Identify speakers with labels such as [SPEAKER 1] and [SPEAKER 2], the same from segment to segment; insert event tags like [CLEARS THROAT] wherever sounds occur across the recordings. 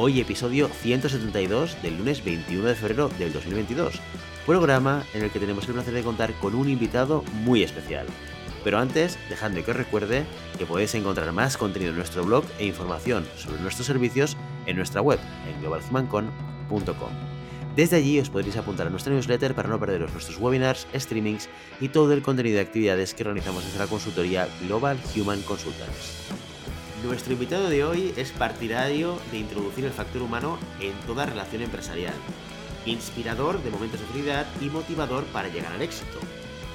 [SPEAKER 1] Hoy episodio 172 del lunes 21 de febrero del 2022, programa en el que tenemos el placer de contar con un invitado muy especial. Pero antes, dejadme que os recuerde que podéis encontrar más contenido en nuestro blog e información sobre nuestros servicios en nuestra web, en globalhumancon.com. Desde allí os podréis apuntar a nuestra newsletter para no perderos nuestros webinars, streamings y todo el contenido de actividades que organizamos desde la consultoría Global Human Consultants. Nuestro invitado de hoy es partidario de introducir el factor humano en toda relación empresarial, inspirador de momentos de felicidad y motivador para llegar al éxito.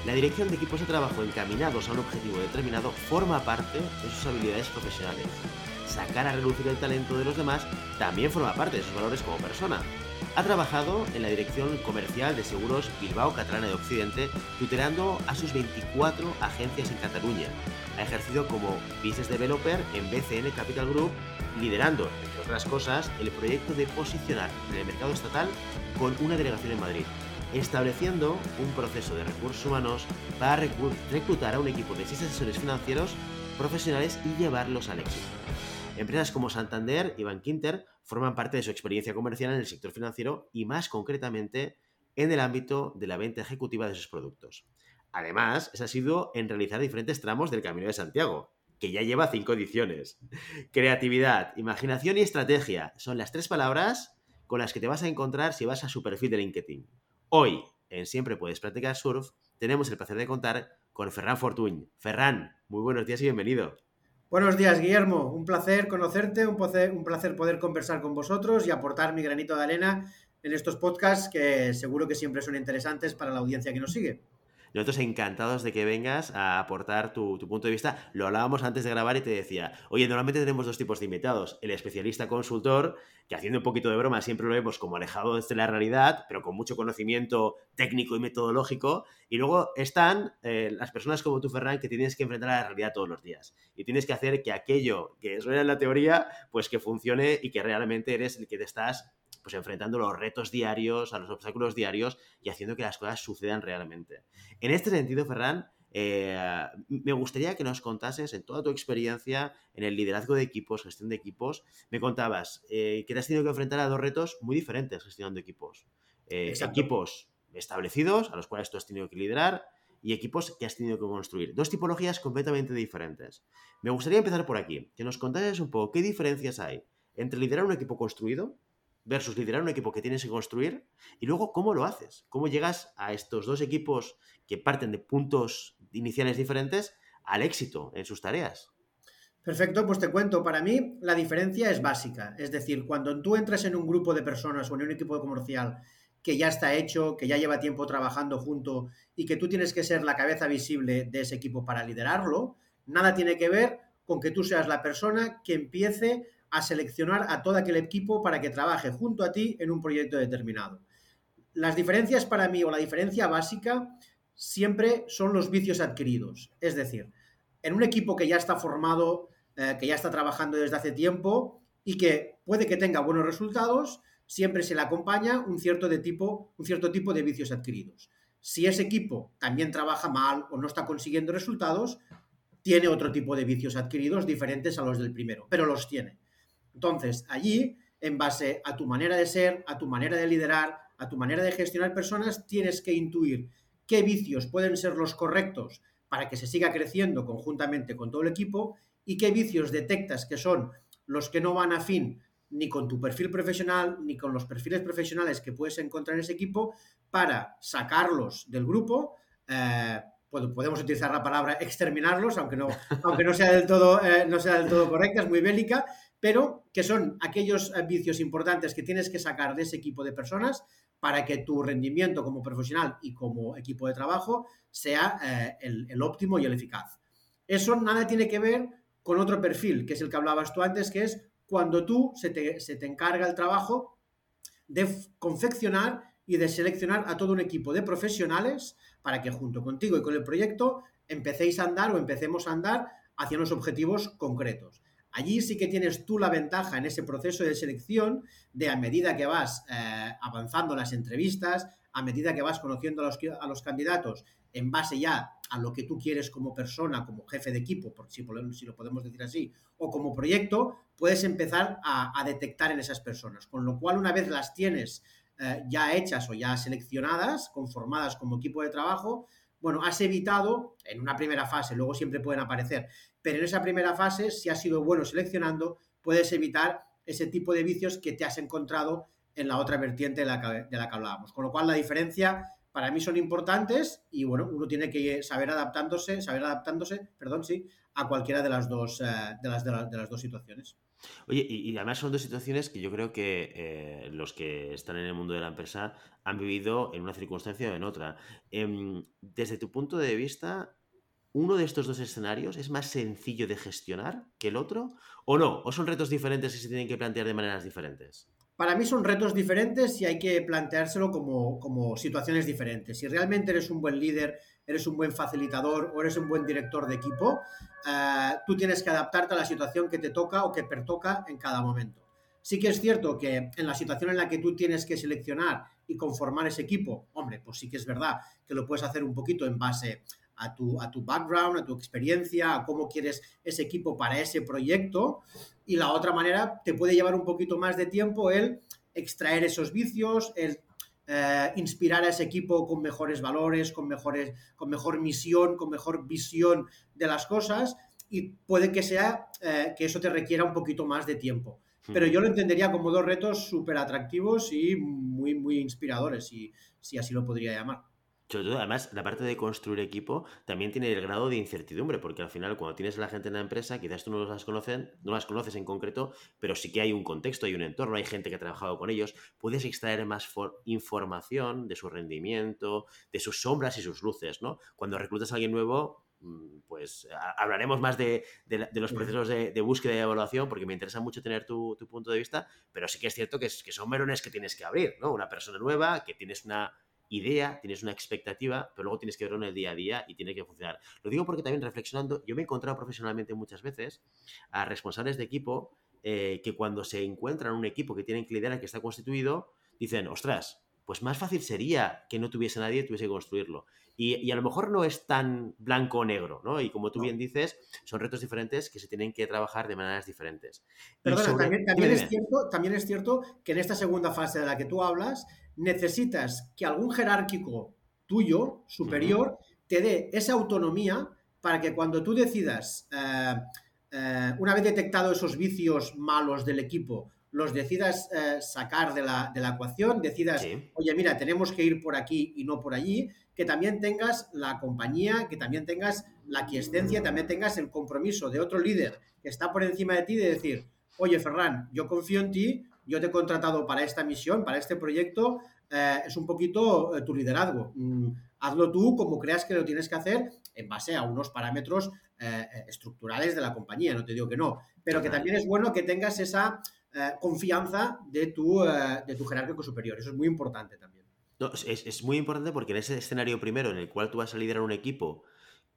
[SPEAKER 1] La dirección de equipos de trabajo encaminados a un objetivo determinado forma parte de sus habilidades profesionales. Sacar a relucir el talento de los demás también forma parte de sus valores como persona. Ha trabajado en la dirección comercial de seguros Bilbao Catalana de Occidente, tutelando a sus 24 agencias en Cataluña. Ha ejercido como Business Developer en BCN Capital Group, liderando, entre otras cosas, el proyecto de posicionar en el mercado estatal con una delegación en Madrid, estableciendo un proceso de recursos humanos para reclutar a un equipo de 6 asesores financieros profesionales y llevarlos al éxito. Empresas como Santander y Bankinter forman parte de su experiencia comercial en el sector financiero y más concretamente en el ámbito de la venta ejecutiva de sus productos. Además, ese ha sido en realizar diferentes tramos del Camino de Santiago, que ya lleva cinco ediciones. Creatividad, imaginación y estrategia son las tres palabras con las que te vas a encontrar si vas a su perfil de LinkedIn. Hoy, en Siempre Puedes Practicar Surf, tenemos el placer de contar con Ferran Fortuny. Ferran, muy buenos días y bienvenido.
[SPEAKER 2] Buenos días, Guillermo. Un placer conocerte, un placer, poder conversar con vosotros y aportar mi granito de arena en estos podcasts que seguro que siempre son interesantes para la audiencia que nos sigue.
[SPEAKER 1] Nosotros encantados de que vengas a aportar tu, punto de vista. Lo hablábamos antes de grabar y te decía, oye, normalmente tenemos dos tipos de invitados. El especialista consultor, que haciendo un poquito de broma siempre lo vemos como alejado de la realidad, pero con mucho conocimiento técnico y metodológico. Y luego están eh, las personas como tú, Ferran, que tienes que enfrentar a la realidad todos los días. Y tienes que hacer que aquello que suena en la teoría, pues que funcione y que realmente eres el que te estás pues enfrentando los retos diarios, a los obstáculos diarios y haciendo que las cosas sucedan realmente. En este sentido, Ferran, eh, me gustaría que nos contases en toda tu experiencia en el liderazgo de equipos, gestión de equipos, me contabas eh, que te has tenido que enfrentar a dos retos muy diferentes gestionando equipos. Eh, equipos establecidos, a los cuales tú has tenido que liderar, y equipos que has tenido que construir. Dos tipologías completamente diferentes. Me gustaría empezar por aquí, que nos contases un poco qué diferencias hay entre liderar un equipo construido versus liderar un equipo que tienes que construir y luego cómo lo haces, cómo llegas a estos dos equipos que parten de puntos iniciales diferentes al éxito en sus tareas.
[SPEAKER 2] Perfecto, pues te cuento, para mí la diferencia es básica, es decir, cuando tú entras en un grupo de personas o en un equipo comercial que ya está hecho, que ya lleva tiempo trabajando junto y que tú tienes que ser la cabeza visible de ese equipo para liderarlo, nada tiene que ver con que tú seas la persona que empiece a seleccionar a todo aquel equipo para que trabaje junto a ti en un proyecto determinado. Las diferencias para mí o la diferencia básica siempre son los vicios adquiridos. Es decir, en un equipo que ya está formado, eh, que ya está trabajando desde hace tiempo y que puede que tenga buenos resultados, siempre se le acompaña un cierto, tipo, un cierto tipo de vicios adquiridos. Si ese equipo también trabaja mal o no está consiguiendo resultados, tiene otro tipo de vicios adquiridos diferentes a los del primero, pero los tiene. Entonces, allí, en base a tu manera de ser, a tu manera de liderar, a tu manera de gestionar personas, tienes que intuir qué vicios pueden ser los correctos para que se siga creciendo conjuntamente con todo el equipo y qué vicios detectas que son los que no van a fin ni con tu perfil profesional ni con los perfiles profesionales que puedes encontrar en ese equipo para sacarlos del grupo. Eh, podemos utilizar la palabra exterminarlos, aunque no, aunque no sea del todo, eh, no sea del todo correcta, es muy bélica, pero que son aquellos eh, vicios importantes que tienes que sacar de ese equipo de personas para que tu rendimiento como profesional y como equipo de trabajo sea eh, el, óptimo y el eficaz. Eso nada tiene que ver con otro perfil, que es el que hablabas tú antes, que es cuando tú se te, se te encarga el trabajo de confeccionar y de seleccionar a todo un equipo de profesionales para que junto contigo y con el proyecto empecéis a andar o empecemos a andar hacia unos objetivos concretos. Allí sí que tienes tú la ventaja en ese proceso de selección de a medida que vas eh, avanzando las entrevistas, a medida que vas conociendo a los, candidatos en base ya a lo que tú quieres como persona, como jefe de equipo, por si, lo podemos decir así, o como proyecto, puedes empezar a, a, detectar en esas personas. Con lo cual, una vez las tienes eh, ya hechas o ya seleccionadas, conformadas como equipo de trabajo, bueno, has evitado en una primera fase, luego siempre pueden aparecer, pero en esa primera fase, si has sido bueno seleccionando, puedes evitar ese tipo de vicios que te has encontrado en la otra vertiente de la que, de la que hablábamos. Con lo cual, la diferencia para mí son importantes y bueno, uno tiene que saber adaptándose, saber adaptándose, perdón, sí, a cualquiera de las dos, eh, de, las, de, las dos situaciones.
[SPEAKER 1] Oye, y, además son dos situaciones que yo creo que eh, los que están en el mundo de la empresa han vivido en una circunstancia o en otra. Eh, desde tu punto de vista, ¿uno de estos dos escenarios es más sencillo de gestionar que el otro? ¿O no? ¿O son retos diferentes y se tienen que plantear de maneras diferentes?
[SPEAKER 2] Para mí son retos diferentes y hay que planteárselo como, como situaciones diferentes. Si realmente eres un buen líder, eres un buen facilitador o eres un buen director de equipo, eh, tú tienes que adaptarte a la situación que te toca o que pertoca en cada momento. Sí que es cierto que en la situación en la que tú tienes que seleccionar y conformar ese equipo, hombre, pues sí que es verdad que lo puedes hacer un poquito en base a tu, a tu background, a tu experiencia, a cómo quieres ese equipo para ese proyecto. Y la otra manera te puede llevar un poquito más de tiempo el extraer esos vicios, el eh, inspirar a ese equipo con mejores valores, con, mejores, con mejor misión, con mejor visión de las cosas y puede que sea eh, que eso te requiera un poquito más de tiempo. Pero yo lo entendería como dos retos súper atractivos y muy, muy inspiradores, si, si así lo podría llamar.
[SPEAKER 1] Sobre todo, además, la parte de construir equipo también tiene el grado de incertidumbre, porque al final, cuando tienes a la gente en la empresa, quizás tú no las, conocen, no las conoces en concreto, pero sí que hay un contexto, hay un entorno, hay gente que ha trabajado con ellos. Puedes extraer más información de su rendimiento, de sus sombras y sus luces, ¿no? Cuando reclutas a alguien nuevo, mm, pues hablaremos más de, de, de los procesos de, de, búsqueda y evaluación, porque me interesa mucho tener tu, tu punto de vista, pero sí que es cierto que, es, que son melones que tienes que abrir, ¿no? Una persona nueva, que tienes una idea, tienes una expectativa, pero luego tienes que verlo en el día a día y tiene que funcionar. Lo digo porque también reflexionando, yo me he encontrado profesionalmente muchas veces a responsables de equipo eh, que cuando se encuentran un equipo que tienen que liderar, que está constituido, dicen, ostras, pues más fácil sería que no tuviese nadie y tuviese que construirlo. Y, y, a lo mejor no es tan blanco o negro, ¿no? Y como tú no. bien dices, son retos diferentes que se tienen que trabajar de maneras diferentes.
[SPEAKER 2] Perdona, sobre... también, también, es cierto, también es cierto que en esta segunda fase de la que tú hablas, necesitas que algún jerárquico tuyo, superior, te dé esa autonomía para que cuando tú decidas, eh, eh, una vez detectado esos vicios malos del equipo, los decidas eh, sacar de la, de la, ecuación, decidas, sí. oye, mira, tenemos que ir por aquí y no por allí, que también tengas la compañía, que también tengas la quiescencia, también tengas el compromiso de otro líder que está por encima de ti de decir, oye, Ferran, yo confío en ti, yo te he contratado para esta misión, para este proyecto, eh, es un poquito eh, tu liderazgo. Mm, hazlo tú como creas que lo tienes que hacer en base a unos parámetros eh, estructurales de la compañía, no te digo que no, pero que también es bueno que tengas esa confianza de tu, de tu jerárquico superior, eso es muy importante también.
[SPEAKER 1] No, es, es muy importante porque en ese escenario primero en el cual tú vas a liderar un equipo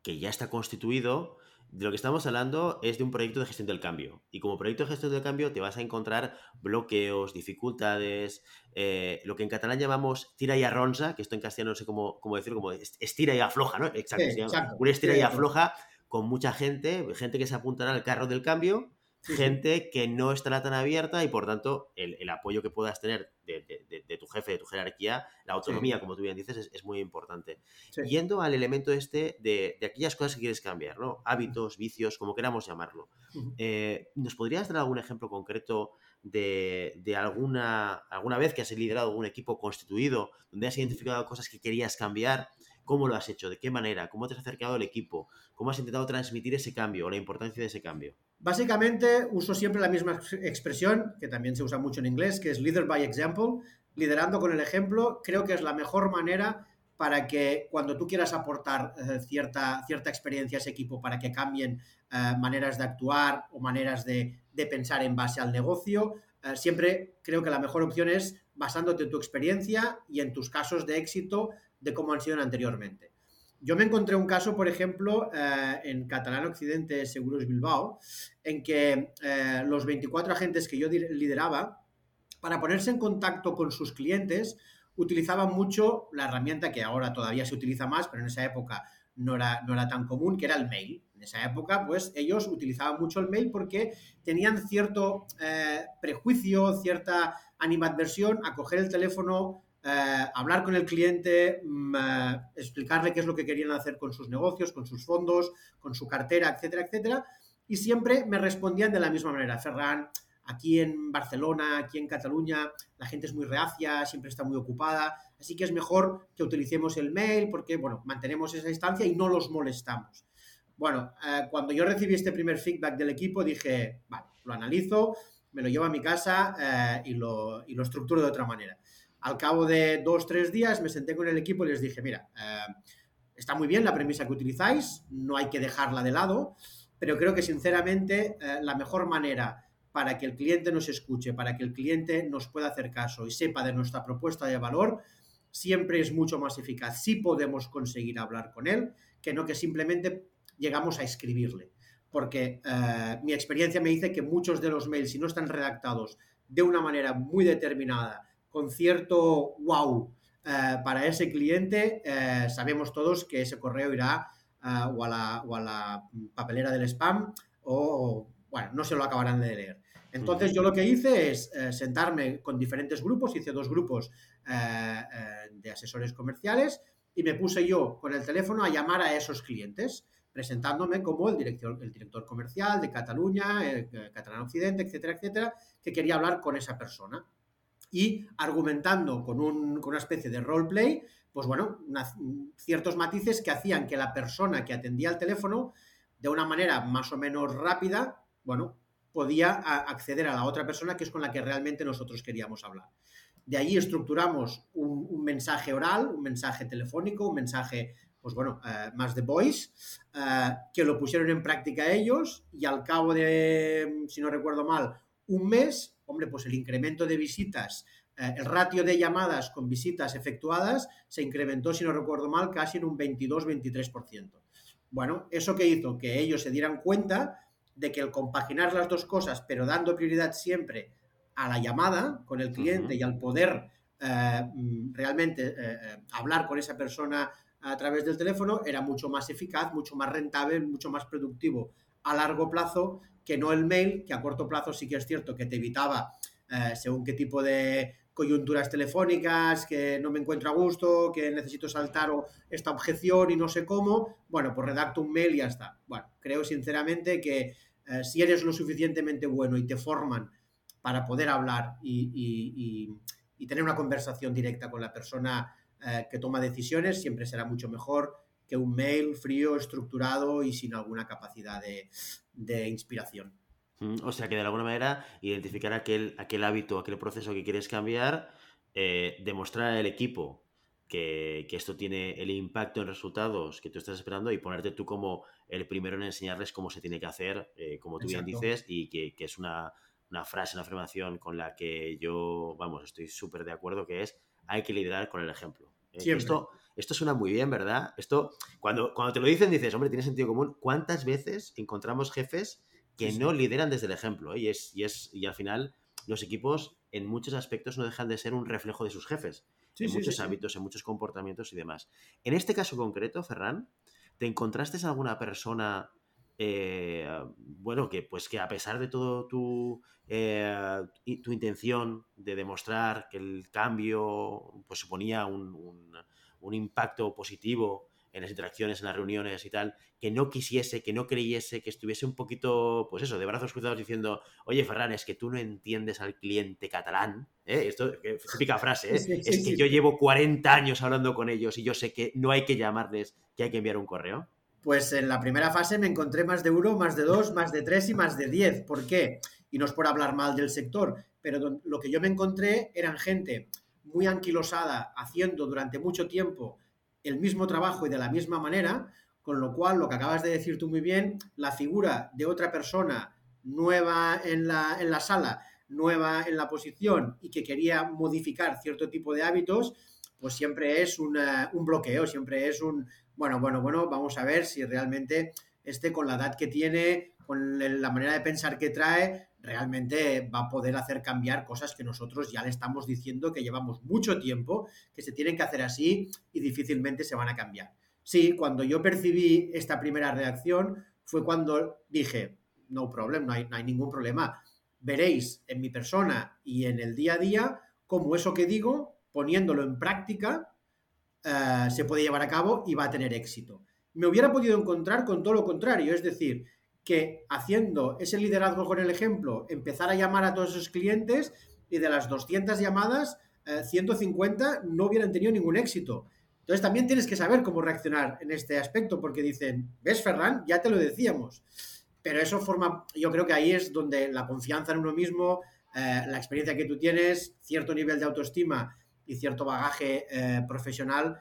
[SPEAKER 1] que ya está constituido, de lo que estamos hablando es de un proyecto de gestión del cambio. Y como proyecto de gestión del cambio te vas a encontrar bloqueos, dificultades, eh, lo que en catalán llamamos tira y arronza, que esto en castellano no sé cómo, cómo decirlo, como estira y afloja, ¿no? Exacto. Sí, exacto. Un estira y afloja con mucha gente, gente que se apuntará al carro del cambio Sí, gente sí. que no estará tan abierta y por tanto el, el apoyo que puedas tener de, de, de, tu jefe, de tu jerarquía, la autonomía, sí. como tú bien dices, es, es muy importante. Yendo al elemento este de, aquellas cosas que quieres cambiar, ¿no? Hábitos, vicios, como queramos llamarlo. Uh -huh. eh, ¿Nos podrías dar algún ejemplo concreto de, alguna, alguna vez que has liderado algún equipo constituido, donde has identificado cosas que querías cambiar? ¿Cómo lo has hecho? ¿De qué manera? ¿Cómo te has acercado al equipo? ¿Cómo has intentado transmitir ese cambio o la importancia de ese cambio?
[SPEAKER 2] Básicamente uso siempre la misma expresión, que también se usa mucho en inglés, que es leader by example, liderando con el ejemplo. Creo que es la mejor manera para que cuando tú quieras aportar eh, cierta, cierta experiencia a ese equipo para que cambien eh, maneras de actuar o maneras de, de pensar en base al negocio. Eh, siempre creo que la mejor opción es basándote en tu experiencia y en tus casos de éxito de cómo han sido anteriormente. Yo me encontré un caso, por ejemplo, eh, en Catalán Occidente Seguros Bilbao, en que eh, los 24 agentes que yo lideraba, para ponerse en contacto con sus clientes, utilizaban mucho la herramienta que ahora todavía se utiliza más, pero en esa época no era, no era tan común, que era el mail. En esa época, pues ellos utilizaban mucho el mail porque tenían cierto eh, prejuicio, cierta animadversión a coger el teléfono, eh, hablar con el cliente, mm, eh, explicarle qué es lo que querían hacer con sus negocios, con sus fondos, con su cartera, etcétera, etcétera. Y siempre me respondían de la misma manera. Ferran, aquí en Barcelona, aquí en Cataluña, la gente es muy reacia, siempre está muy ocupada, así que es mejor que utilicemos el mail porque, bueno, mantenemos esa distancia y no los molestamos. Bueno, eh, cuando yo recibí este primer feedback del equipo, dije, vale, lo analizo, me lo llevo a mi casa y, lo, y lo estructuro de otra manera. Al cabo de dos, tres días me senté con el equipo y les dije, mira, eh, está muy bien la premisa que utilizáis, no hay que dejarla de lado, pero creo que sinceramente eh, la mejor manera para que el cliente nos escuche, para que el cliente nos pueda hacer caso y sepa de nuestra propuesta de valor, siempre es mucho más eficaz si podemos conseguir hablar con él que no que simplemente llegamos a escribirle. Porque eh, mi experiencia me dice que muchos de los mails, si no están redactados de una manera muy determinada, con cierto wow eh, para ese cliente, eh, sabemos todos que ese correo irá eh, o, a la, papelera del spam o, bueno, no se lo acabarán de leer. Entonces yo lo que hice es sentarme con diferentes grupos, hice dos grupos de asesores comerciales y me puse yo con el teléfono a llamar a esos clientes, presentándome como el director, el director comercial de Cataluña, Catalán Occidente, etcétera, etcétera, que quería hablar con esa persona y argumentando con, una especie de roleplay, pues bueno, ciertos matices que hacían que la persona que atendía el teléfono, de una manera más o menos rápida, bueno, podía acceder a la otra persona que es con la que realmente nosotros queríamos hablar. De allí estructuramos un, mensaje oral, un mensaje telefónico, un mensaje, pues bueno, eh, más de voice, eh, que lo pusieron en práctica ellos y al cabo de, si no recuerdo mal, un mes hombre, pues el incremento de visitas, eh, el ratio de llamadas con visitas efectuadas se incrementó, si no recuerdo mal, casi en un 22-23%. Bueno, ¿eso que hizo? Que ellos se dieran cuenta de que el compaginar las dos cosas, pero dando prioridad siempre a la llamada con el cliente y al poder eh, mm, realmente eh, hablar con esa persona a través del teléfono, era mucho más eficaz, mucho más rentable, mucho más productivo a largo plazo que no el mail, que a corto plazo sí que es cierto que te evitaba eh, según qué tipo de coyunturas telefónicas, que no me encuentro a gusto, que necesito saltar esta objeción y no sé cómo, bueno, pues redacto un mail y ya está. Bueno, creo sinceramente que eh, si eres lo suficientemente bueno y te forman para poder hablar y, tener una conversación directa con la persona eh, que toma decisiones, siempre será mucho mejor que un mail frío, estructurado y sin alguna capacidad de, inspiración.
[SPEAKER 1] Mm, o sea que de alguna manera identificar aquel, aquel hábito, aquel proceso que quieres cambiar, eh, demostrar al equipo que, esto tiene el impacto en resultados que tú estás esperando y ponerte tú como el primero en enseñarles cómo se tiene que hacer, eh, como tú bien dices, y que, es una, frase, una afirmación con la que yo, vamos, estoy súper de acuerdo, que es hay que liderar con el ejemplo. Eh, esto, esto suena muy bien, ¿verdad? Esto, cuando, cuando te lo dicen, dices, hombre, tiene sentido común. ¿Cuántas veces encontramos jefes que no lideran desde el ejemplo? Eh? Y, es, y, es, y al final, los equipos, en muchos aspectos, no dejan de ser un reflejo de sus jefes. en muchos hábitos, en muchos comportamientos y demás. En este caso concreto, Ferran, ¿te encontraste alguna persona eh, bueno, que pues que a pesar de todo tu, eh, tu intención de demostrar que el cambio pues suponía un, un, impacto positivo en las interacciones, en las reuniones y tal, que no quisiese, que no creyese, que estuviese un poquito, pues eso, de brazos cruzados diciendo, oye, Ferran, es que tú no entiendes al cliente catalán. ¿eh? Esto, es típica frase, ¿eh? es que yo llevo 40 años hablando con ellos y yo sé que no hay que llamarles, que hay que enviar un correo.
[SPEAKER 2] Pues en la primera fase me encontré más de uno, más de dos, más de tres y más de diez. ¿Por qué? Y no es por hablar mal del sector, pero lo que yo me encontré eran gente muy anquilosada, haciendo durante mucho tiempo el mismo trabajo y de la misma manera, con lo cual, lo que acabas de decir tú muy bien, la figura de otra persona nueva en la, en la sala, nueva en la posición y que quería modificar cierto tipo de hábitos, pues siempre es un bloqueo, siempre es un, bueno, bueno, bueno, vamos a ver si realmente este con la edad que tiene, con la manera de pensar que trae, realmente va a poder hacer cambiar cosas que nosotros ya le estamos diciendo que llevamos mucho tiempo, que se tienen que hacer así y difícilmente se van a cambiar. Sí, cuando yo percibí esta primera reacción fue cuando dije, no problem, no hay, ningún problema. Veréis en mi persona y en el día a día cómo eso que digo, poniéndolo en práctica, eh, se puede llevar a cabo y va a tener éxito. Me hubiera podido encontrar con todo lo contrario, es decir, que haciendo ese liderazgo con el ejemplo, empezar a llamar a todos esos clientes y de las 200 llamadas, 150 eh, no hubieran tenido ningún éxito. Entonces también tienes que saber cómo reaccionar en este aspecto, porque dicen, ves Ferran, ya te lo decíamos. Pero eso forma, yo creo que ahí es donde la confianza en uno mismo, eh, la experiencia que tú tienes, cierto nivel de autoestima y cierto bagaje eh, profesional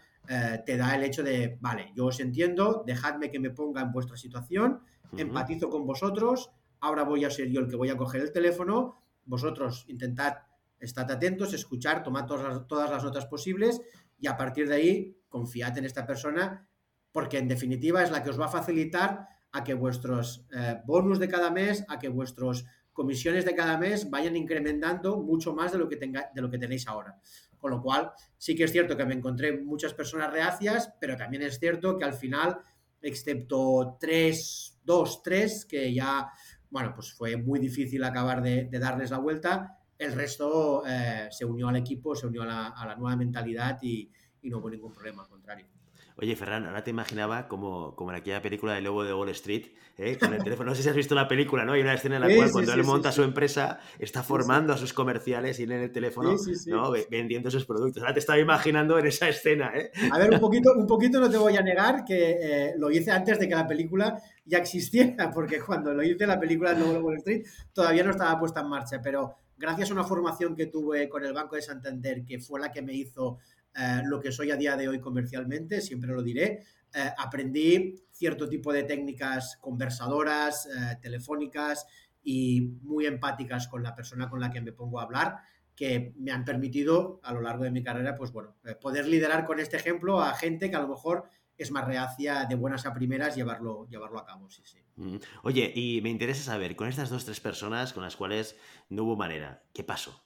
[SPEAKER 2] te da el hecho de, vale, yo os entiendo, dejadme que me ponga en vuestra situación, empatizo con vosotros, ahora voy a ser yo el que voy a coger el teléfono, vosotros intentad, estar atentos, escuchar, tomad todas las, notas posibles y a partir de ahí confiad en esta persona porque en definitiva es la que os va a facilitar a que vuestros eh, bonus de cada mes, a que vuestros comisiones de cada mes vayan incrementando mucho más de lo que, tenga, de lo que tenéis ahora. Con lo cual, sí que es cierto que me encontré muchas personas reacias, pero también es cierto que al final, excepto tres dos, tres, que ya, bueno, pues fue muy difícil acabar de, darles la vuelta. El resto eh, se unió al equipo, se unió a la, nueva mentalidad y, y no hubo ningún problema, al contrario.
[SPEAKER 1] Oye, Ferran, ahora te imaginaba como, como en aquella película de Lobo de Wall Street, ¿eh? con el teléfono. No sé si has visto la película, ¿no? Hay una escena en la cual cuando él monta su empresa, está formando a sus comerciales y en el teléfono, ¿no? Vendiendo sus productos. Ahora te estaba imaginando en esa escena, ¿eh?
[SPEAKER 2] A ver, un poquito, un poquito no te voy a negar que eh, lo hice antes de que la película ya existiera, [LAUGHS] porque cuando lo hice la película de Lobo de Wall Street todavía no estaba puesta en marcha, pero gracias a una formación que tuve con el Banco de Santander, que fue la que me hizo eh, lo que soy a día de hoy comercialmente, siempre lo diré. Eh, aprendí cierto tipo de técnicas conversadoras, eh, telefónicas y muy empáticas con la persona con la que me pongo a hablar que me han permitido a lo largo de mi carrera, pues bueno, poder liderar con este ejemplo a gente que a lo mejor es más reacia de buenas a primeras llevarlo, llevarlo a cabo, sí, sí.
[SPEAKER 1] Mm. Oye, y me interesa saber, con estas dos, tres personas con las cuales no hubo manera, ¿qué pasó?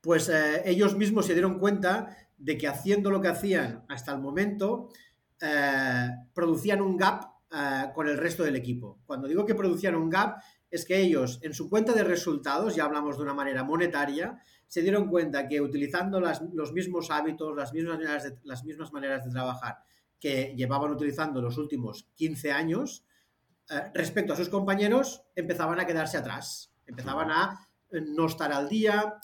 [SPEAKER 2] Pues ellos mismos se dieron cuenta de que haciendo lo que hacían hasta el momento, eh, producían un gap eh, con el resto del equipo. Cuando digo que producían un gap, es que ellos en su cuenta de resultados, ya hablamos de una manera monetaria, se dieron cuenta que utilizando los mismos hábitos, las mismas, maneras de, las mismas maneras de trabajar que llevaban utilizando los últimos 15 años, eh, respecto a sus compañeros, empezaban a quedarse atrás, empezaban a no estar al día,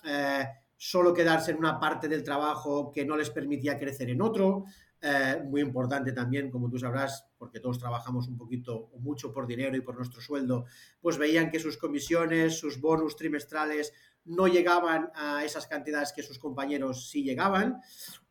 [SPEAKER 2] solo quedarse en una parte del trabajo que no les permitía crecer en otro. Eh, muy importante también, como tú sabrás, porque todos trabajamos un poquito o mucho por dinero y por nuestro sueldo, pues veían que sus comisiones, sus bonus trimestrales no llegaban a esas cantidades que sus compañeros sí llegaban,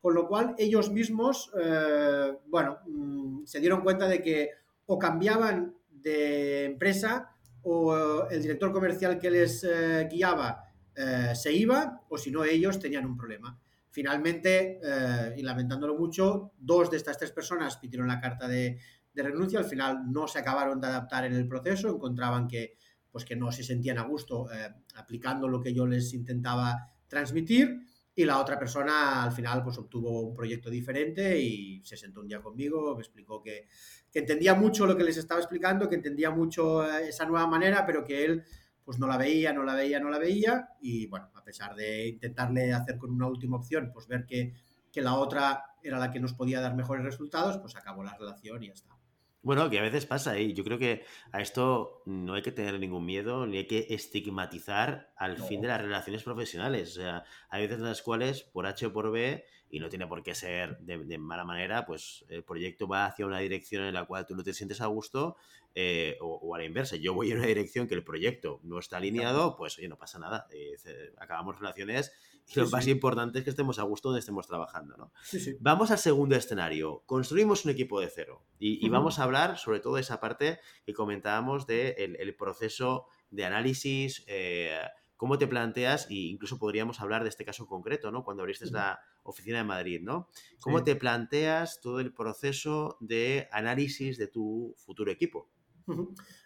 [SPEAKER 2] con lo cual ellos mismos, eh, bueno, mm, se dieron cuenta de que o cambiaban de empresa o el director comercial que les eh, guiaba eh, se iba o si no ellos tenían un problema. Finalmente, eh, y lamentándolo mucho, dos de estas tres personas pidieron la carta de, renuncia, al final no se acabaron de adaptar en el proceso, encontraban que, pues que no se sentían a gusto eh, aplicando lo que yo les intentaba transmitir. Y la otra persona al final pues obtuvo un proyecto diferente y se sentó un día conmigo, me explicó que entendía mucho lo que les estaba explicando, que entendía mucho esa nueva manera, pero que él pues no la veía, no la veía, no la veía y bueno, a pesar de intentarle hacer con una última opción, pues ver que, que la otra era la que nos podía dar mejores resultados, pues acabó la relación y ya está.
[SPEAKER 1] Bueno, que a veces pasa y yo creo que a esto no hay que tener ningún miedo ni hay que estigmatizar al fin de las relaciones profesionales. O sea, hay veces en las cuales, por H o por B, y no tiene por qué ser de, mala manera, pues el proyecto va hacia una dirección en la cual tú no te sientes a gusto eh, o, a la inversa. Yo voy en una dirección que el proyecto no está alineado, pues oye, no pasa nada. Eh, acabamos relaciones lo más importante es que estemos a gusto donde estemos trabajando. ¿no? Vamos al segundo escenario. Construimos un equipo de cero y, vamos a hablar sobre todo de esa parte que comentábamos del de el proceso de análisis, eh, ¿cómo te planteas? Y incluso podríamos hablar de este caso concreto, ¿no? Cuando abriste la oficina de Madrid, ¿no? ¿Cómo te planteas todo el proceso de análisis de tu futuro equipo?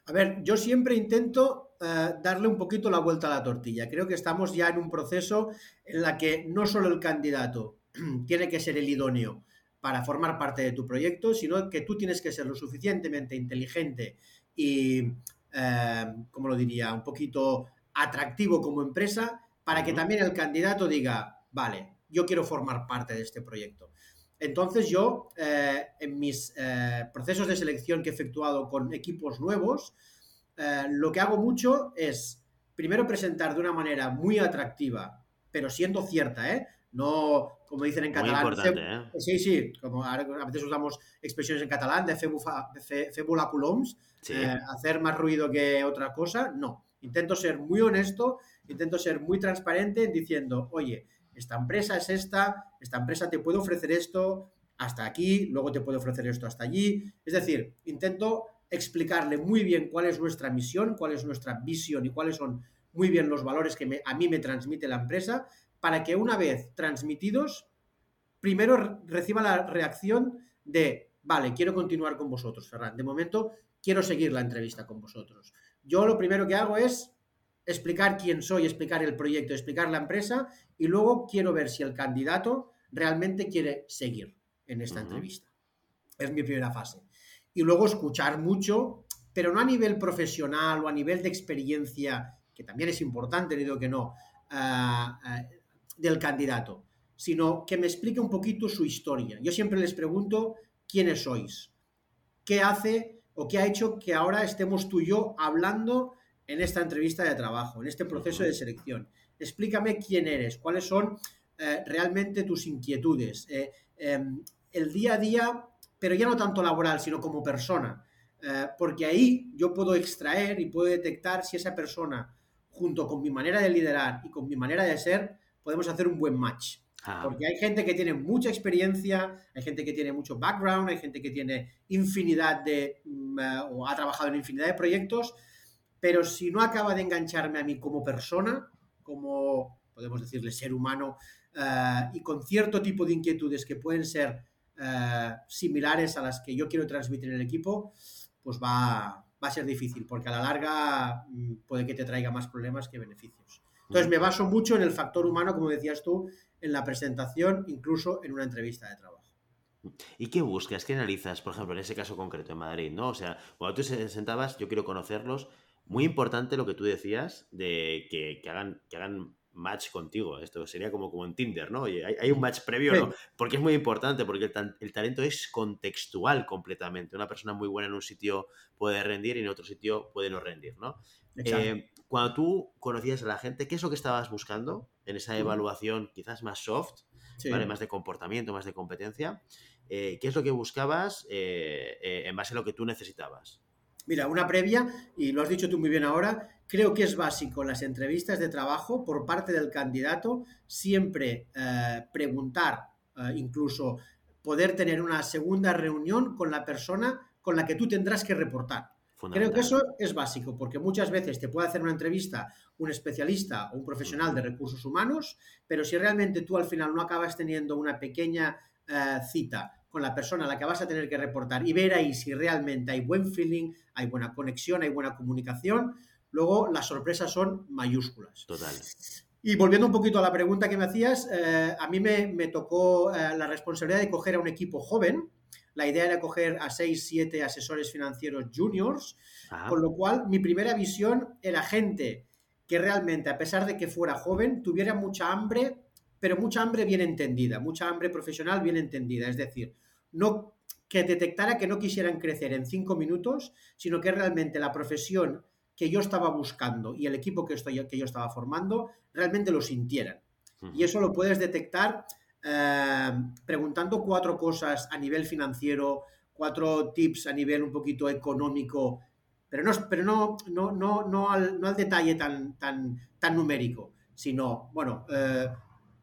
[SPEAKER 2] A ver, yo siempre intento eh, darle un poquito la vuelta a la tortilla. Creo que estamos ya en un proceso en la que no solo el candidato [CLEARS THROAT] tiene que ser el idóneo para formar parte de tu proyecto, sino que tú tienes que ser lo suficientemente inteligente y, eh, como lo diría, un poquito atractivo como empresa para que también el candidato diga, vale, yo quiero formar parte de este proyecto. Entonces yo, eh, en mis eh, procesos de selección que he efectuado con equipos nuevos, eh, lo que hago mucho es, primero, presentar de una manera muy atractiva, pero siendo cierta, ¿eh? No, como dicen en catalán. Sí, sí, como a veces usamos expresiones en catalán de fébula coloms, hacer más ruido que otra cosa. No, intento ser muy honesto, intento ser muy transparente diciendo, oye, esta empresa es esta, esta empresa te puede ofrecer esto hasta aquí, luego te puede ofrecer esto hasta allí. Es decir, intento explicarle muy bien cuál es nuestra misión, cuál es nuestra visión y cuáles son muy bien los valores que a mí me transmite la empresa, para que una vez transmitidos, primero reciba la reacción de, vale, quiero continuar con vosotros, Ferran. De momento, quiero seguir la entrevista con vosotros. Yo lo primero que hago es explicar quién soy, explicar el proyecto, explicar la empresa y luego quiero ver si el candidato realmente quiere seguir en esta entrevista. Es mi primera fase. Y luego escuchar mucho, pero no a nivel profesional o a nivel de experiencia, que también es importante, digo que no, ah, del candidato, sino que me explique un poquito su historia. Yo siempre les pregunto quiénes sois, qué hace o qué ha hecho que ahora estemos tú y yo hablando en esta entrevista de trabajo, en este proceso de selección. Explícame quién eres, cuáles son eh, realmente tus inquietudes, eh, em, el día a día, pero ya no tanto laboral, sino como persona. Eh, porque ahí yo puedo extraer y puedo detectar si esa persona, junto con mi manera de liderar y con mi manera de ser, podemos hacer un buen match. Ah. Porque hay gente que tiene mucha experiencia, hay gente que tiene mucho background, hay gente que tiene infinidad de, mm, o ha trabajado en infinidad de proyectos, pero si no acaba de engancharme a mí como persona, como podemos decirle ser humano, eh, y con cierto tipo de inquietudes que pueden ser eh, similares a las que yo quiero transmitir en el equipo, pues va, va, a ser difícil, porque a la larga mm, puede que te traiga más problemas que beneficios. Entonces me baso mucho en el factor humano, como decías tú, en la presentación, incluso en una entrevista de trabajo.
[SPEAKER 1] ¿Y qué buscas? ¿Qué analizas, por ejemplo, en ese caso concreto en Madrid? ¿no? O sea, cuando tú sentabas, yo quiero conocerlos, muy importante lo que tú decías de que, hagan, que hagan match contigo. Esto sería como, como en Tinder, ¿no? Oye, hay, un match previo, ¿no? Porque es muy importante, porque el, talento es contextual completamente. Una persona muy buena en un sitio puede rendir y en otro sitio puede no rendir, ¿no? Eh, cuando tú conocías a la gente, ¿qué es lo que estabas buscando en esa evaluación quizás más soft, más de comportamiento, más de competencia? Eh, ¿Qué es lo que buscabas eh, en base a lo que tú necesitabas?
[SPEAKER 2] Mira, una previa, y lo has dicho tú muy bien ahora, creo que es básico en las entrevistas de trabajo por parte del candidato siempre eh, preguntar, eh, incluso poder tener una segunda reunión con la persona con la que tú tendrás que reportar. Creo que eso es básico, porque muchas veces te puede hacer una entrevista un especialista o un profesional de recursos humanos, pero si realmente tú al final no acabas teniendo una pequeña eh, cita con la persona a la que vas a tener que reportar y ver ahí si realmente hay buen feeling, hay buena conexión, hay buena comunicación, luego las sorpresas son mayúsculas.
[SPEAKER 1] Total.
[SPEAKER 2] Y volviendo un poquito a la pregunta que me hacías, eh, a mí me, tocó eh, la responsabilidad de coger a un equipo joven. La idea era coger a 6, 7 asesores financieros juniors, con lo cual mi primera visión era gente que realmente, a pesar de que fuera joven, tuviera mucha hambre pero mucha hambre bien entendida, mucha hambre profesional bien entendida. Es decir, no que detectara que no quisieran crecer en cinco minutos, sino que realmente la profesión que yo estaba buscando y el equipo que, estoy, que yo estaba formando realmente lo sintieran. Y eso lo puedes detectar eh, preguntando cuatro cosas a nivel financiero, cuatro tips a nivel un poquito económico, pero no, pero no, no, no, no, al, no al detalle tan, tan, tan numérico, sino, bueno, eh,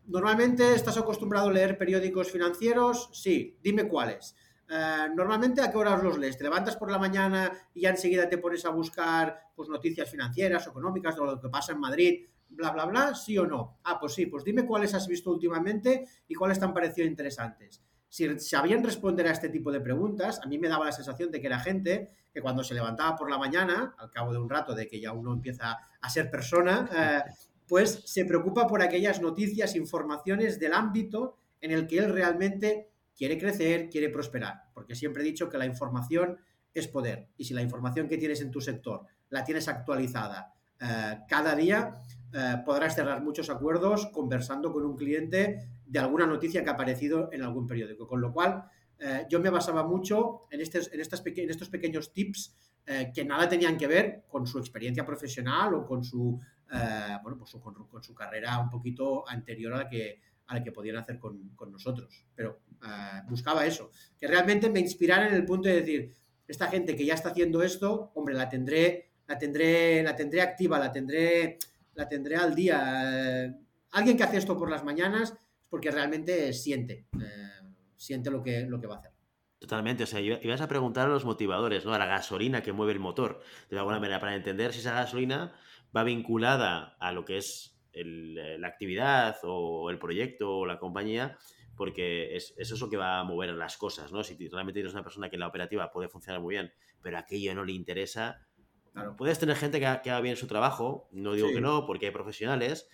[SPEAKER 2] Normalmente estás acostumbrado a leer periódicos financieros, sí, dime cuáles. eh, normalmente a qué horas los lees? ¿Te levantas por la mañana y ya enseguida te pones a buscar pues, noticias financieras, económicas, de lo que pasa en Madrid, bla, bla, bla? ¿Sí o no? Ah, pues sí, pues dime cuáles has visto últimamente y cuáles te han parecido interesantes. Si sabían responder a este tipo de preguntas, a mí me daba la sensación de que era gente que cuando se levantaba por la mañana, al cabo de un rato de que ya uno empieza a ser persona, eh, pues se preocupa por aquellas noticias, informaciones del ámbito en el que él realmente quiere crecer, quiere prosperar, porque siempre he dicho que la información es poder y si la información que tienes en tu sector la tienes actualizada eh, cada día, eh, podrás cerrar muchos acuerdos conversando con un cliente de alguna noticia que ha aparecido en algún periódico. Con lo cual, eh, yo me basaba mucho en, en estos pequeños tips que nada tenían que ver con su experiencia profesional o con su, bueno, pues con, su carrera un poquito anterior a la que, a la que podían hacer con, nosotros. Pero buscaba eso, que realmente me inspirara en el punto de decir, esta gente que ya está haciendo esto, hombre, la tendré, la tendré, la tendré activa, la tendré, la tendré al día. Eh, alguien que hace esto por las mañanas es porque realmente siente, eh, siente lo que, lo que va a hacer.
[SPEAKER 1] Totalmente, o sea, ibas a preguntar a los motivadores, ¿no? A la gasolina que mueve el motor, de alguna manera, para entender si esa gasolina va vinculada a lo que es la actividad o el proyecto o la compañía, porque es, eso es lo que va a mover las cosas, ¿no? Si realmente tienes una persona que en la operativa puede funcionar muy bien, pero aquello no le interesa, claro. puedes tener gente que, haga bien su trabajo, no digo que no, porque hay profesionales,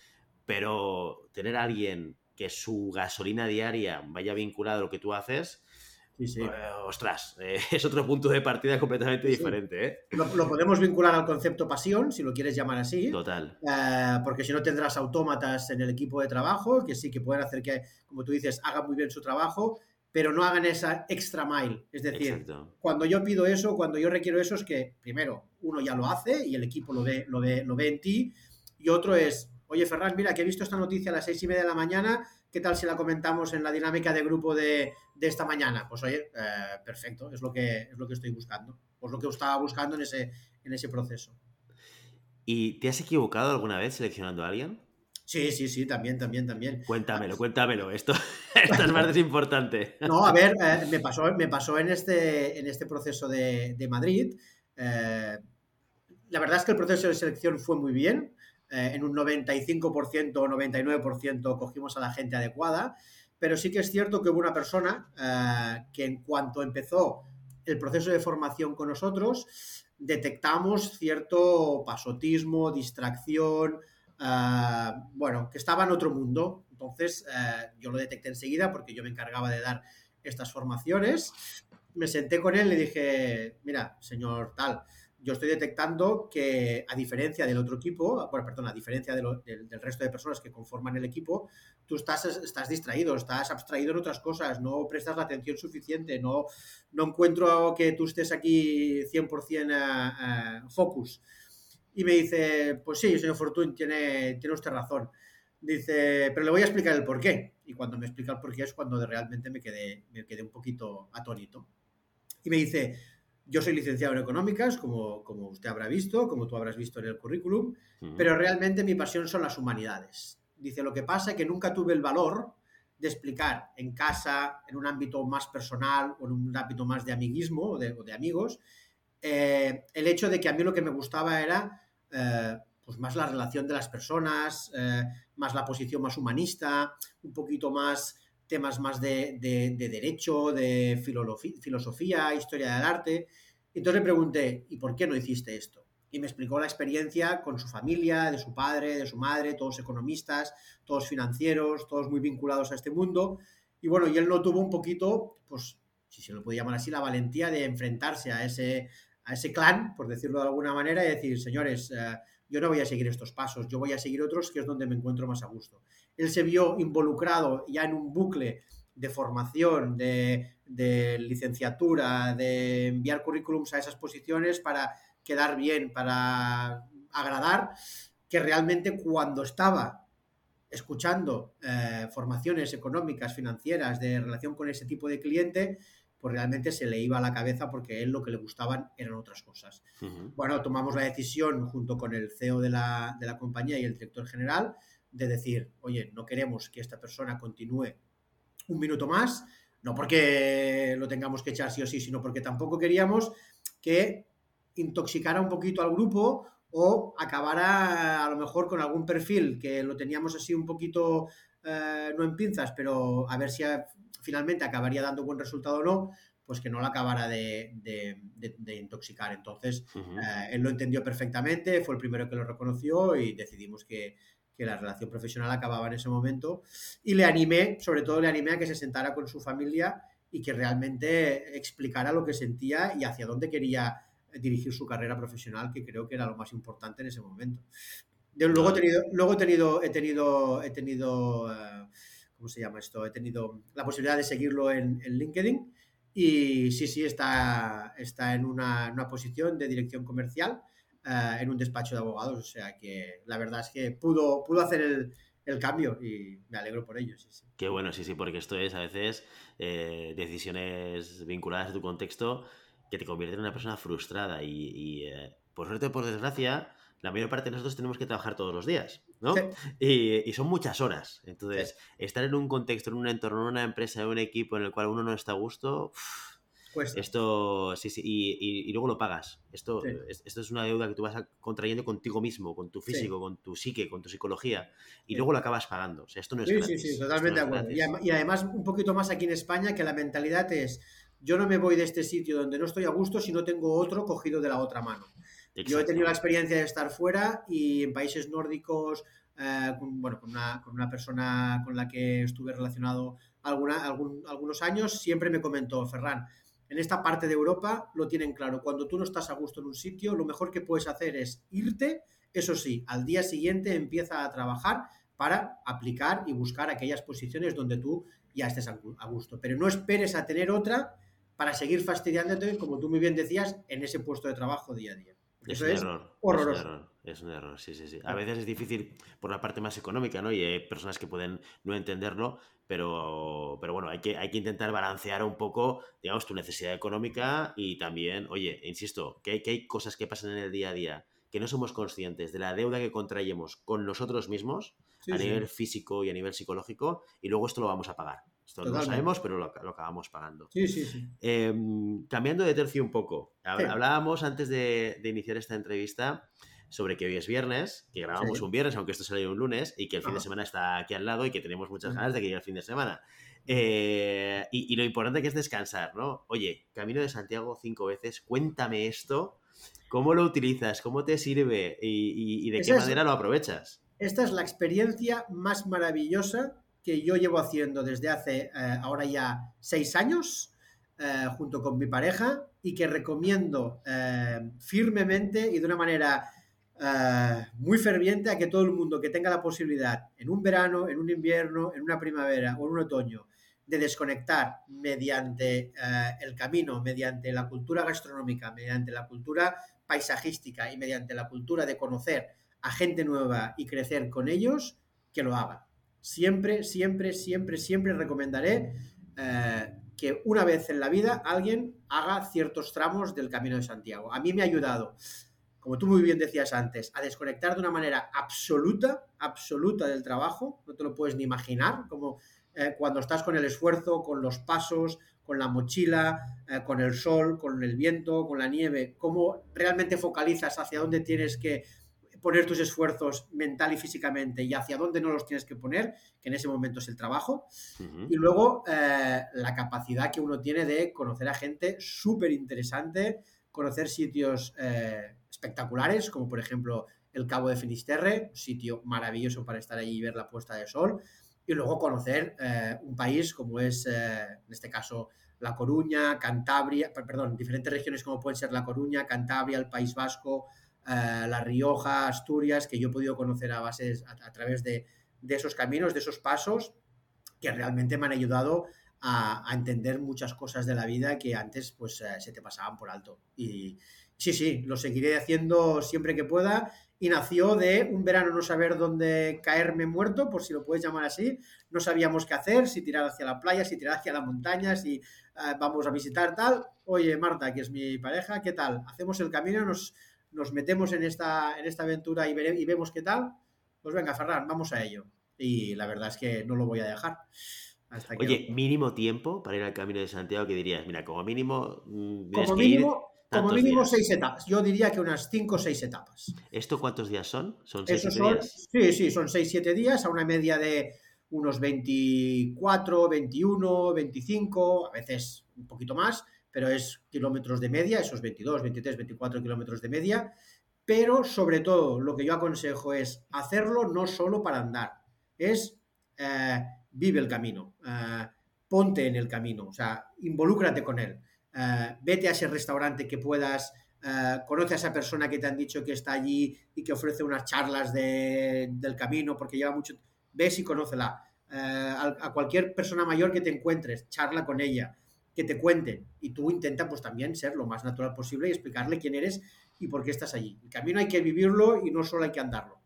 [SPEAKER 1] pero tener a alguien que su gasolina diaria vaya vinculada a lo que tú haces, Sí, pues, ostras, [LAUGHS] eh, es otro punto de partida completamente diferente. ¿eh?
[SPEAKER 2] Lo, podemos vincular al concepto pasión, si lo quieres llamar así.
[SPEAKER 1] Total.
[SPEAKER 2] Eh, porque si no tendrás autómatas en el equipo de trabajo, que sí que pueden hacer que, como tú dices, hagan muy bien su trabajo, pero no hagan esa extra mile. Es decir, cuando yo pido eso, cuando yo requiero eso, es que, primero, uno ya lo hace y el equipo lo ve, lo ve, lo ve en ti, y otro es, oye, Ferran, mira, que he visto esta noticia a las seis y media de la mañana ¿qué tal si la comentamos en la dinámica de grupo de, esta mañana? Pues oye, eh, perfecto, es lo, que, es lo que estoy buscando, pues lo que estaba buscando en ese, en ese proceso.
[SPEAKER 1] ¿Y te has equivocado alguna vez seleccionando a alguien?
[SPEAKER 2] Sí, sí, sí, también, también, también.
[SPEAKER 1] Cuéntamelo, cuéntamelo. Esto, [LAUGHS] esta es [LAUGHS] importante.
[SPEAKER 2] No, a ver, eh, me, pasó, me pasó en este, en este proceso de, Madrid. Eh, la verdad es que el proceso de selección fue muy bien. Eh, en un 95% o 99% cogimos a la gente adecuada, pero sí que es cierto que hubo una persona eh, que en cuanto empezó el proceso de formación con nosotros, detectamos cierto pasotismo, distracción, eh, bueno, que estaba en otro mundo. Entonces, yo lo detecté enseguida porque yo me encargaba de dar estas formaciones. Me senté con él y le dije, mira, señor tal, yo estoy detectando que, a diferencia del otro equipo, bueno, perdón, a diferencia del, resto de personas que conforman el equipo, tú estás, estás distraído, estás abstraído en otras cosas, no prestas la atención suficiente, no, no encuentro que tú estés aquí 100% uh, uh, focus. Y me dice, pues sí, señor Fortune, tiene, tiene usted razón. Dice, pero le voy a explicar el por qué. Y cuando me explica el por qué es cuando realmente me quedé, me quedé un poquito atónito. Y me dice, yo soy licenciado en económicas, como, como usted habrá visto, como tú habrás visto en el currículum, pero realmente mi pasión son las humanidades. Dice, lo que pasa es que nunca tuve el valor de explicar en casa, en un ámbito más personal o en un ámbito más de amiguismo o de, amigos, eh, el hecho de que a mí lo que me gustaba era eh, pues más la relación de las personas, eh, más la posición más humanista, un poquito más temas más de, derecho, de filosofía, historia del arte. Entonces le pregunté, ¿y por qué no hiciste esto? Y me explicó la experiencia con su familia, de su padre, de su madre, todos economistas, todos financieros, todos muy vinculados a este mundo. Y bueno, y él no tuvo un poquito, pues, si se lo puede llamar así, la valentía de enfrentarse a ese, a ese clan, por decirlo de alguna manera, y decir, señores, eh, yo no voy a seguir estos pasos, yo voy a seguir otros que es donde me encuentro más a gusto él se vio involucrado ya en un bucle de formación, de, licenciatura, de enviar currículums a esas posiciones para quedar bien, para agradar, que realmente cuando estaba escuchando eh, formaciones económicas, financieras, de relación con ese tipo de cliente, pues realmente se le iba a la cabeza porque él lo que le gustaban eran otras cosas. Bueno, tomamos la decisión junto con el CEO de la, de la compañía y el director general de decir, oye, no queremos que esta persona continúe un minuto más, No porque lo tengamos que echar sí o sí, sino porque tampoco queríamos que intoxicara un poquito al grupo o acabara a lo mejor con algún perfil que lo teníamos así un poquito, eh, no en pinzas, pero a ver si finalmente acabaría dando buen resultado o no, pues que no la acabara de, intoxicar. Entonces, eh, él lo entendió perfectamente, fue el primero que lo reconoció y decidimos que, que la relación profesional acababa en ese momento. Y le animé, sobre todo le animé a que se sentara con su familia y que realmente explicara lo que sentía y hacia dónde quería dirigir su carrera profesional, que creo que era lo más importante en ese momento. luego he tenido, luego he tenido, he tenido, he tenido eh, ¿cómo se llama esto? He tenido la posibilidad de seguirlo en, LinkedIn y sí, sí, está, está en una, posición de dirección comercial eh, en un despacho de abogados, o sea que la verdad es que pudo, pudo hacer el, cambio y me alegro por ello. Sí, sí.
[SPEAKER 1] Qué bueno, sí, sí, porque esto es a veces eh, decisiones vinculadas a tu contexto que te convierte en una persona frustrada y, eh, por suerte o por desgracia, la mayor parte de nosotros tenemos que trabajar todos los días, ¿no? Y, son muchas horas. Entonces, estar en un contexto, en un entorno, en una empresa, en un equipo en el cual uno no está a gusto, esto, sí, sí, y, luego lo pagas. Esto, esto es una deuda que tú vas contrayendo contigo mismo, con tu físico, con tu psique, con tu psicología, y luego lo acabas pagando. O sea, esto no es
[SPEAKER 2] Sí, sí, sí, totalmente de acuerdo. y además, un poquito más aquí en España, que la mentalidad es yo no me voy de este sitio donde no estoy a gusto si no tengo otro cogido de la otra mano. Yo he tenido la experiencia de estar fuera y en países nórdicos, eh, con, bueno, con una, persona con la que estuve relacionado alguna, algunos años, siempre me comentó, Ferran, en esta parte de Europa lo tienen claro, cuando tú no estás a gusto en un sitio, lo mejor que puedes hacer es irte, eso sí, al día siguiente empieza a trabajar para aplicar y buscar aquellas posiciones donde tú ya estés a gusto, pero no esperes a tener otra para seguir fastidiándote, como tú muy bien decías, en ese puesto de trabajo día a día.
[SPEAKER 1] Eso es, error, horroroso. Es un error, es un error, sí, sí, sí. A veces es difícil por la parte más económica, ¿no? Y hay personas que pueden no entenderlo, pero, pero bueno, hay que, hay que intentar balancear un poco, digamos, tu necesidad económica y también, oye, insisto, que hay, que hay cosas que pasan en el día a día que no somos conscientes de la deuda que contrayemos con nosotros mismos a nivel físico y a nivel psicológico y luego esto lo vamos a pagar. Esto no lo sabemos, pero lo, acabamos pagando.
[SPEAKER 2] Sí, sí, sí.
[SPEAKER 1] Em, cambiando de tercio un poco, hablábamos antes de, iniciar esta entrevista sobre que hoy es viernes, que grabamos un viernes, aunque esto salió un lunes, y que el fin de semana está aquí al lado y que tenemos muchas ganas de que llegue el fin de semana. Eh, y, y, lo importante que es descansar, ¿no? Oye, Camino de Santiago cinco veces, cuéntame esto, ¿cómo lo utilizas? ¿Cómo te sirve? ¿Y, de qué manera lo aprovechas?
[SPEAKER 2] Esta es la experiencia más maravillosa que yo llevo haciendo desde hace eh, ahora ya seis años, eh, junto con mi pareja, y que recomiendo eh, firmemente y de una manera muy ferviente a que todo el mundo que tenga la posibilidad en un verano, en un invierno, en una primavera o en un otoño, de desconectar mediante el camino, mediante la cultura gastronómica, mediante la cultura paisajística y mediante la cultura de conocer a gente nueva y crecer con ellos, que lo hagan siempre, siempre, siempre, siempre recomendaré eh, que una vez en la vida alguien haga ciertos tramos del Camino de Santiago. A mí me ha ayudado, como tú muy bien decías antes, a desconectar de una manera absoluta, absoluta del trabajo. No te lo puedes ni imaginar, como eh, cuando estás con el esfuerzo, con los pasos, con la mochila, eh, con el sol, con el viento, con la nieve, cómo realmente focalizas hacia dónde tienes que poner tus esfuerzos mental y físicamente y hacia dónde no los tienes que poner, que en ese momento es el trabajo. Y luego eh, la capacidad que uno tiene de conocer a gente súper interesante, conocer sitios eh, espectaculares, como por ejemplo el Cabo de Finisterre, sitio maravilloso para estar allí y ver la puesta de sol. Y luego conocer eh, un país como es, en este caso, La Coruña, Cantabria, perdón, diferentes regiones como pueden ser La Coruña, Cantabria, el País Vasco, eh, La Rioja, Asturias, que yo he podido conocer a, bases, a, través de, esos caminos, de esos pasos, que realmente me han ayudado a, entender muchas cosas de la vida que antes pues eh, se te pasaban por alto. Y sí, sí, lo seguiré haciendo siempre que pueda. Y nació de un verano no saber dónde caerme muerto, por si lo puedes llamar así. No sabíamos qué hacer, si tirar hacia la playa, si tirar hacia la montaña, si eh, vamos a visitar tal. Oye, Marta, que es mi pareja, ¿qué tal? Hacemos el camino, nos, nos metemos en esta, en esta aventura y, y vemos qué tal, pues venga, Ferran, vamos a ello. Y la verdad es que no lo voy a dejar.
[SPEAKER 1] Oye, mínimo tiempo para ir al Camino de Santiago, que dirías, mira, como mínimo...
[SPEAKER 2] Mm, como mínimo, como mínimo seis etapas. Yo diría que unas cinco o seis etapas.
[SPEAKER 1] ¿Esto cuántos días son? ¿Son seis, siete
[SPEAKER 2] días? Sí, sí, son seis, siete días a una media de unos 24, 21, 25, a veces un poquito más, pero es kilómetros de media, esos 22, 23, 24 kilómetros de media. Pero sobre todo, lo que yo aconsejo es hacerlo no solo para andar, es eh, vive el camino, eh, ponte en el camino, o sea, involúcrate con él, eh, vete a ese restaurante que puedas, conoce a esa persona que te han dicho que está allí y que ofrece unas charlas del camino porque lleva mucho, ves y conócela. A, cualquier persona mayor que te encuentres, charla con ella, que te cuenten y tú intenta pues también ser lo más natural posible y explicarle quién eres y por qué estás allí. El camino hay que vivirlo y no solo hay que andarlo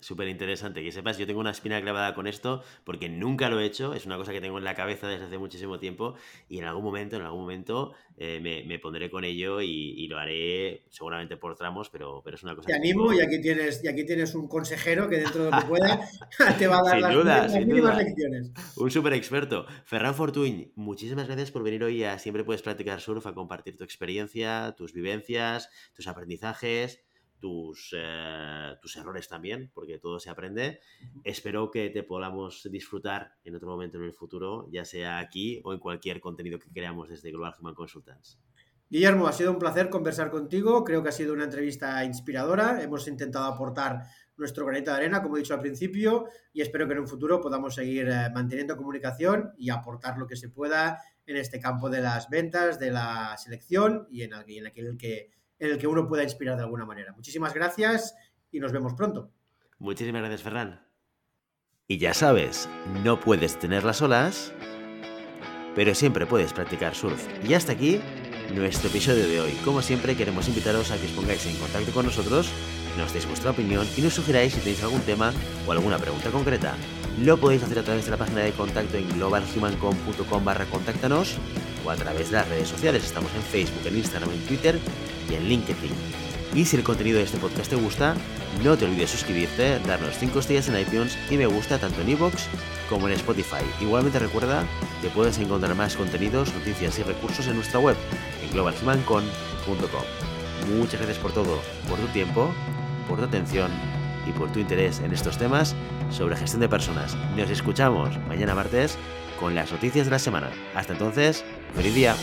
[SPEAKER 1] súper interesante que sepas. Yo tengo una espina clavada con esto porque nunca lo he hecho. Es una cosa que tengo en la cabeza desde hace muchísimo tiempo y en algún momento, en algún momento eh, me, pondré con ello y, lo haré seguramente por tramos, pero, pero es una cosa.
[SPEAKER 2] Te animo y aquí tienes y aquí tienes un consejero que dentro de lo que pueda [LAUGHS] te va a dar
[SPEAKER 1] las, mínimas lecciones. Un súper experto. Ferran Fortuny, muchísimas gracias por venir hoy a Siempre Puedes Practicar Surf a compartir tu experiencia, tus vivencias, tus aprendizajes tus, eh, tus errores también, porque todo se aprende. Espero que te podamos disfrutar en otro momento en el futuro, ya sea aquí o en cualquier contenido que creamos desde Global Human Consultants.
[SPEAKER 2] Guillermo, ha sido un placer conversar contigo. Creo que ha sido una entrevista inspiradora. Hemos intentado aportar nuestro granito de arena, como he dicho al principio, y espero que en un futuro podamos seguir eh, manteniendo comunicación y aportar lo que se pueda en este campo de las ventas, de la selección y en aquel que en el que uno pueda inspirar de alguna manera. Muchísimas gracias y nos vemos pronto.
[SPEAKER 1] Muchísimas gracias, Ferran. Y ya sabes, no puedes tener las olas, pero siempre puedes practicar surf. Y hasta aquí nuestro episodio de hoy. Como siempre, queremos invitaros a que os pongáis en contacto con nosotros, nos deis vuestra opinión y nos sugiráis si tenéis algún tema o alguna pregunta concreta. Lo podéis hacer a través de la página de contacto en globalhumancom.com barra contáctanos o a través de las redes sociales. Estamos en Facebook, en Instagram, en Twitter y en LinkedIn. Y si el contenido de este podcast te gusta, no te olvides suscribirte, darnos 5 estrellas en iTunes y me gusta tanto en iVoox como en Spotify. Igualmente recuerda que puedes encontrar más contenidos, noticias y recursos en nuestra web, en globalhumancon.com. Muchas gracias por todo, por tu tiempo, por tu atención y por tu interés en estos temas sobre gestión de personas. Nos escuchamos mañana martes con las noticias de la semana. Hasta entonces, feliz día.